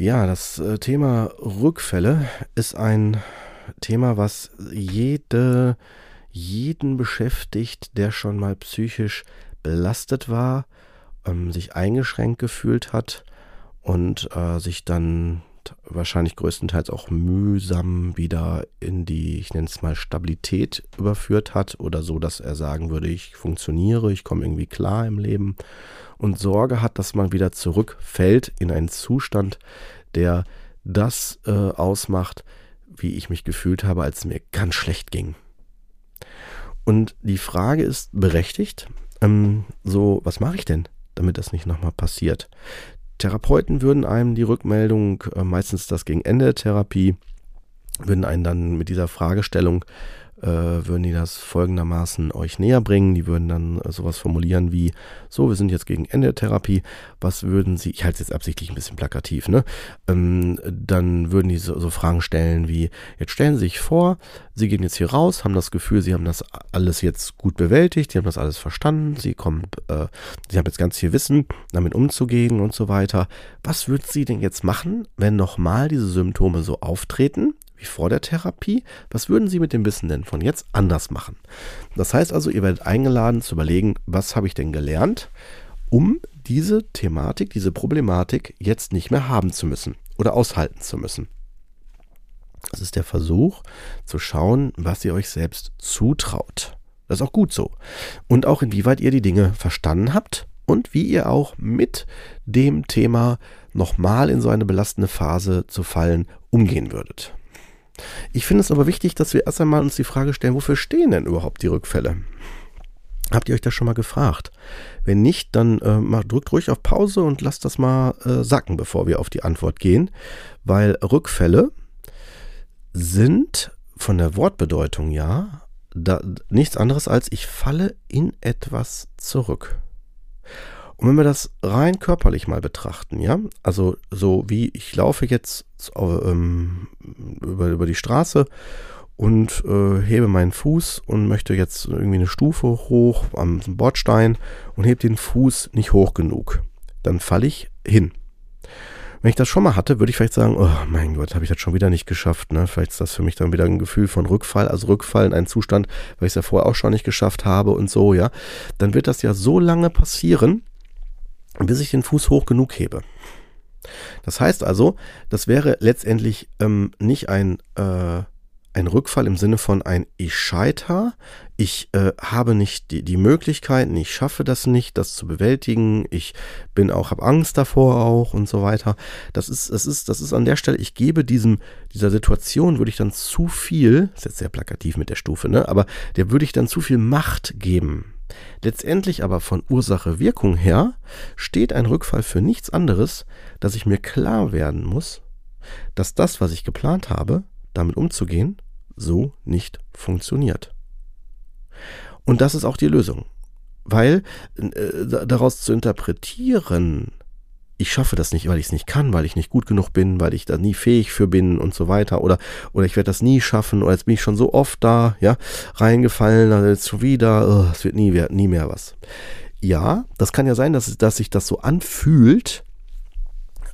Ja, das äh, Thema Rückfälle ist ein Thema, was jede, jeden beschäftigt, der schon mal psychisch belastet war, ähm, sich eingeschränkt gefühlt hat und äh, sich dann wahrscheinlich größtenteils auch mühsam wieder in die, ich nenne es mal, Stabilität überführt hat oder so, dass er sagen würde, ich funktioniere, ich komme irgendwie klar im Leben und Sorge hat, dass man wieder zurückfällt in einen Zustand, der das äh, ausmacht, wie ich mich gefühlt habe, als es mir ganz schlecht ging. Und die Frage ist berechtigt, ähm, so, was mache ich denn, damit das nicht nochmal passiert? Therapeuten würden einem die Rückmeldung, äh, meistens das gegen Ende der Therapie, würden einen dann mit dieser Fragestellung würden die das folgendermaßen euch näher bringen. Die würden dann äh, sowas formulieren wie, so, wir sind jetzt gegen Ende der Therapie, was würden sie, ich halte es jetzt absichtlich ein bisschen plakativ, ne? Ähm, dann würden die so, so, Fragen stellen wie, jetzt stellen Sie sich vor, Sie gehen jetzt hier raus, haben das Gefühl, Sie haben das alles jetzt gut bewältigt, Sie haben das alles verstanden, Sie kommen, äh, Sie haben jetzt ganz viel Wissen, damit umzugehen und so weiter. Was würden Sie denn jetzt machen, wenn nochmal diese Symptome so auftreten? Wie vor der Therapie. Was würden Sie mit dem Wissen denn von jetzt anders machen? Das heißt also, ihr werdet eingeladen zu überlegen, was habe ich denn gelernt, um diese Thematik, diese Problematik jetzt nicht mehr haben zu müssen oder aushalten zu müssen. Das ist der Versuch zu schauen, was ihr euch selbst zutraut. Das ist auch gut so. Und auch inwieweit ihr die Dinge verstanden habt und wie ihr auch mit dem Thema nochmal in so eine belastende Phase zu fallen umgehen würdet. Ich finde es aber wichtig, dass wir erst einmal uns die Frage stellen, wofür stehen denn überhaupt die Rückfälle? Habt ihr euch das schon mal gefragt? Wenn nicht, dann äh, mal, drückt ruhig auf Pause und lasst das mal äh, sacken, bevor wir auf die Antwort gehen. Weil Rückfälle sind von der Wortbedeutung ja da, nichts anderes als ich falle in etwas zurück. Und wenn wir das rein körperlich mal betrachten, ja, also so wie ich laufe jetzt ähm, über, über die Straße und äh, hebe meinen Fuß und möchte jetzt irgendwie eine Stufe hoch am Bordstein und hebe den Fuß nicht hoch genug, dann falle ich hin. Wenn ich das schon mal hatte, würde ich vielleicht sagen, oh mein Gott, habe ich das schon wieder nicht geschafft. Ne? Vielleicht ist das für mich dann wieder ein Gefühl von Rückfall, also Rückfall in einen Zustand, weil ich es ja vorher auch schon nicht geschafft habe und so, ja. Dann wird das ja so lange passieren, bis ich den Fuß hoch genug hebe. Das heißt also, das wäre letztendlich ähm, nicht ein, äh, ein Rückfall im Sinne von ein Ich scheiter, ich äh, habe nicht die, die Möglichkeiten, ich schaffe das nicht, das zu bewältigen, ich bin auch, habe Angst davor auch und so weiter. Das ist, das ist, das ist an der Stelle, ich gebe diesem, dieser Situation, würde ich dann zu viel, ist jetzt sehr plakativ mit der Stufe, ne, aber der würde ich dann zu viel Macht geben Letztendlich aber von Ursache-Wirkung her steht ein Rückfall für nichts anderes, dass ich mir klar werden muss, dass das, was ich geplant habe, damit umzugehen, so nicht funktioniert. Und das ist auch die Lösung. Weil äh, daraus zu interpretieren, ich schaffe das nicht, weil ich es nicht kann, weil ich nicht gut genug bin, weil ich da nie fähig für bin und so weiter oder oder ich werde das nie schaffen oder jetzt bin ich schon so oft da, ja, reingefallen, also jetzt schon wieder, oh, es wird nie, nie mehr was. Ja, das kann ja sein, dass, dass sich das so anfühlt,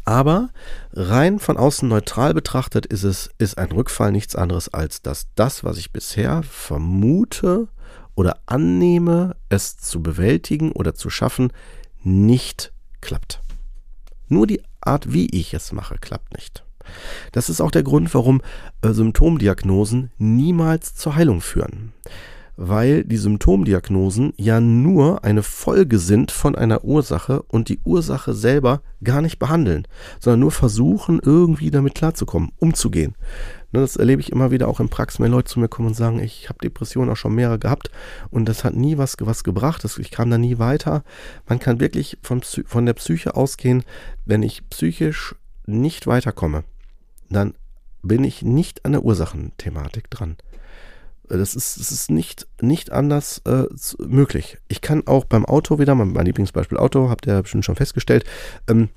aber rein von außen neutral betrachtet ist es, ist ein Rückfall nichts anderes als, dass das, was ich bisher vermute oder annehme, es zu bewältigen oder zu schaffen, nicht klappt. Nur die Art, wie ich es mache, klappt nicht. Das ist auch der Grund, warum äh, Symptomdiagnosen niemals zur Heilung führen weil die Symptomdiagnosen ja nur eine Folge sind von einer Ursache und die Ursache selber gar nicht behandeln, sondern nur versuchen, irgendwie damit klarzukommen, umzugehen. Ne, das erlebe ich immer wieder auch in Praxis, wenn Leute zu mir kommen und sagen, ich habe Depressionen auch schon mehrere gehabt und das hat nie was, was gebracht, ich kam da nie weiter. Man kann wirklich von, von der Psyche ausgehen, wenn ich psychisch nicht weiterkomme, dann bin ich nicht an der Ursachenthematik dran. Das ist, das ist nicht, nicht anders äh, möglich. Ich kann auch beim Auto wieder, mein, mein Lieblingsbeispiel Auto, habt ihr bestimmt schon festgestellt, ähm,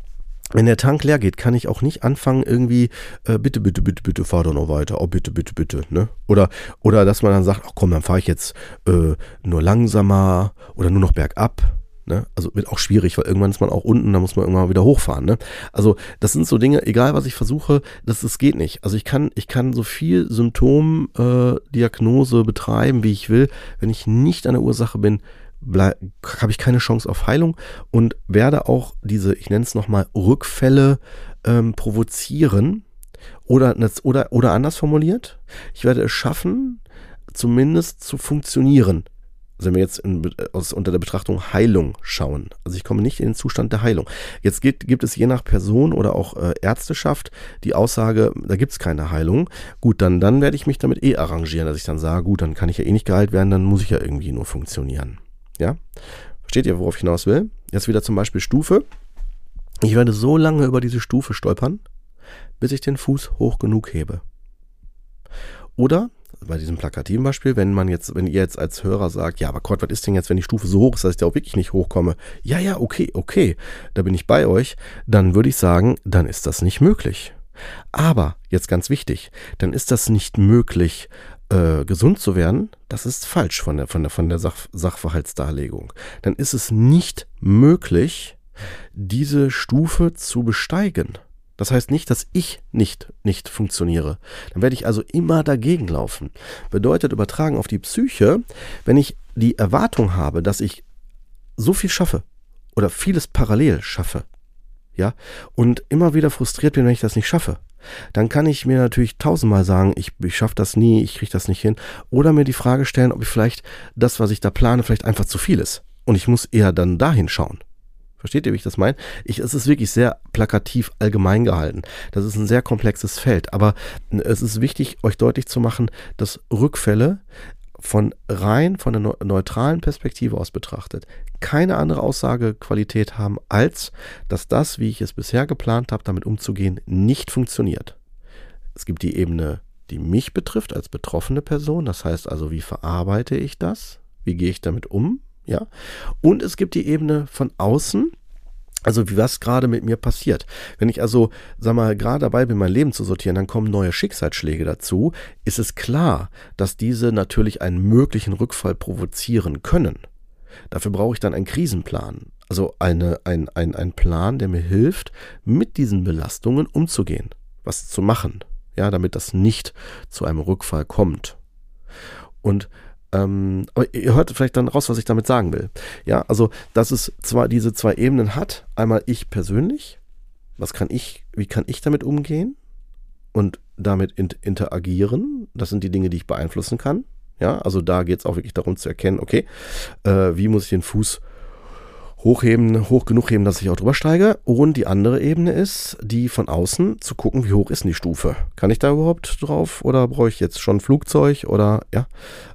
wenn der Tank leer geht, kann ich auch nicht anfangen, irgendwie, äh, bitte, bitte, bitte, bitte, fahr doch noch weiter. Oh, bitte, bitte, bitte. Ne? Oder, oder dass man dann sagt, ach komm, dann fahre ich jetzt äh, nur langsamer oder nur noch bergab. Ne? Also wird auch schwierig, weil irgendwann ist man auch unten, da muss man irgendwann wieder hochfahren. Ne? Also das sind so Dinge, egal was ich versuche, das, das geht nicht. Also ich kann, ich kann so viel Symptomdiagnose äh, betreiben, wie ich will. Wenn ich nicht an der Ursache bin, habe ich keine Chance auf Heilung und werde auch diese, ich nenne es nochmal, Rückfälle ähm, provozieren. Oder, oder, oder anders formuliert, ich werde es schaffen, zumindest zu funktionieren wenn wir jetzt in, aus, unter der Betrachtung Heilung schauen. Also ich komme nicht in den Zustand der Heilung. Jetzt gibt, gibt es je nach Person oder auch äh, Ärzteschaft die Aussage, da gibt es keine Heilung. Gut, dann, dann werde ich mich damit eh arrangieren, dass ich dann sage, gut, dann kann ich ja eh nicht geheilt werden, dann muss ich ja irgendwie nur funktionieren. Ja? Versteht ihr, worauf ich hinaus will? Jetzt wieder zum Beispiel Stufe. Ich werde so lange über diese Stufe stolpern, bis ich den Fuß hoch genug hebe. Oder bei diesem plakativen Beispiel, wenn man jetzt, wenn ihr jetzt als Hörer sagt, ja, aber Gott, was ist denn jetzt, wenn die Stufe so hoch ist, dass ich da auch wirklich nicht hochkomme? Ja, ja, okay, okay, da bin ich bei euch, dann würde ich sagen, dann ist das nicht möglich. Aber, jetzt ganz wichtig, dann ist das nicht möglich, äh, gesund zu werden, das ist falsch von der, von der, von der Sach Sachverhaltsdarlegung. Dann ist es nicht möglich, diese Stufe zu besteigen. Das heißt nicht, dass ich nicht, nicht funktioniere. Dann werde ich also immer dagegen laufen. Bedeutet übertragen auf die Psyche, wenn ich die Erwartung habe, dass ich so viel schaffe oder vieles parallel schaffe, ja, und immer wieder frustriert bin, wenn ich das nicht schaffe, dann kann ich mir natürlich tausendmal sagen, ich, ich schaffe das nie, ich kriege das nicht hin. Oder mir die Frage stellen, ob ich vielleicht das, was ich da plane, vielleicht einfach zu viel ist. Und ich muss eher dann dahin schauen. Versteht ihr, wie ich das meine? Ich, es ist wirklich sehr plakativ allgemein gehalten. Das ist ein sehr komplexes Feld. Aber es ist wichtig, euch deutlich zu machen, dass Rückfälle von rein von der neutralen Perspektive aus betrachtet keine andere Aussagequalität haben, als dass das, wie ich es bisher geplant habe, damit umzugehen, nicht funktioniert. Es gibt die Ebene, die mich betrifft als betroffene Person. Das heißt also, wie verarbeite ich das? Wie gehe ich damit um? ja. Und es gibt die Ebene von außen, also wie was gerade mit mir passiert. Wenn ich also, sag mal, gerade dabei bin, mein Leben zu sortieren, dann kommen neue Schicksalsschläge dazu, ist es klar, dass diese natürlich einen möglichen Rückfall provozieren können. Dafür brauche ich dann einen Krisenplan. Also eine, ein, ein, ein Plan, der mir hilft, mit diesen Belastungen umzugehen, was zu machen, ja, damit das nicht zu einem Rückfall kommt. Und ähm, aber ihr hört vielleicht dann raus, was ich damit sagen will. Ja, also, dass es zwar diese zwei Ebenen hat, einmal ich persönlich, was kann ich, wie kann ich damit umgehen und damit interagieren? Das sind die Dinge, die ich beeinflussen kann. Ja, also da geht es auch wirklich darum zu erkennen, okay, äh, wie muss ich den Fuß hochheben, hoch genug heben, dass ich auch drüber steige. Und die andere Ebene ist, die von außen zu gucken, wie hoch ist denn die Stufe? Kann ich da überhaupt drauf oder brauche ich jetzt schon Flugzeug oder ja?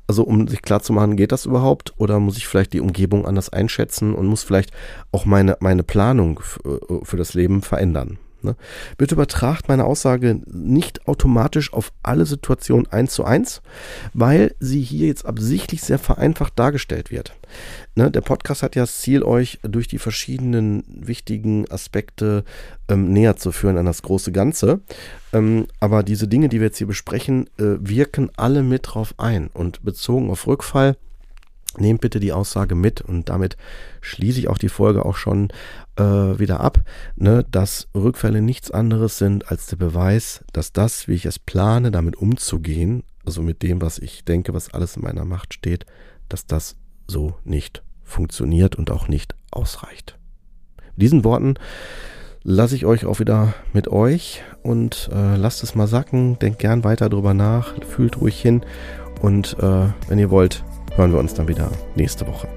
Also um sich klar zu machen, geht das überhaupt oder muss ich vielleicht die Umgebung anders einschätzen und muss vielleicht auch meine, meine Planung für das Leben verändern? Ne? Bitte übertragt meine Aussage nicht automatisch auf alle Situationen eins zu eins, weil sie hier jetzt absichtlich sehr vereinfacht dargestellt wird. Ne? Der Podcast hat ja das Ziel, euch durch die verschiedenen wichtigen Aspekte ähm, näher zu führen an das große Ganze. Ähm, aber diese Dinge, die wir jetzt hier besprechen, äh, wirken alle mit drauf ein. Und bezogen auf Rückfall, nehmt bitte die Aussage mit und damit schließe ich auch die Folge auch schon äh, wieder ab, ne, dass Rückfälle nichts anderes sind als der Beweis, dass das, wie ich es plane, damit umzugehen, also mit dem, was ich denke, was alles in meiner Macht steht, dass das so nicht funktioniert und auch nicht ausreicht. Mit diesen Worten lasse ich euch auch wieder mit euch und äh, lasst es mal sacken, denkt gern weiter drüber nach, fühlt ruhig hin und äh, wenn ihr wollt, hören wir uns dann wieder nächste Woche.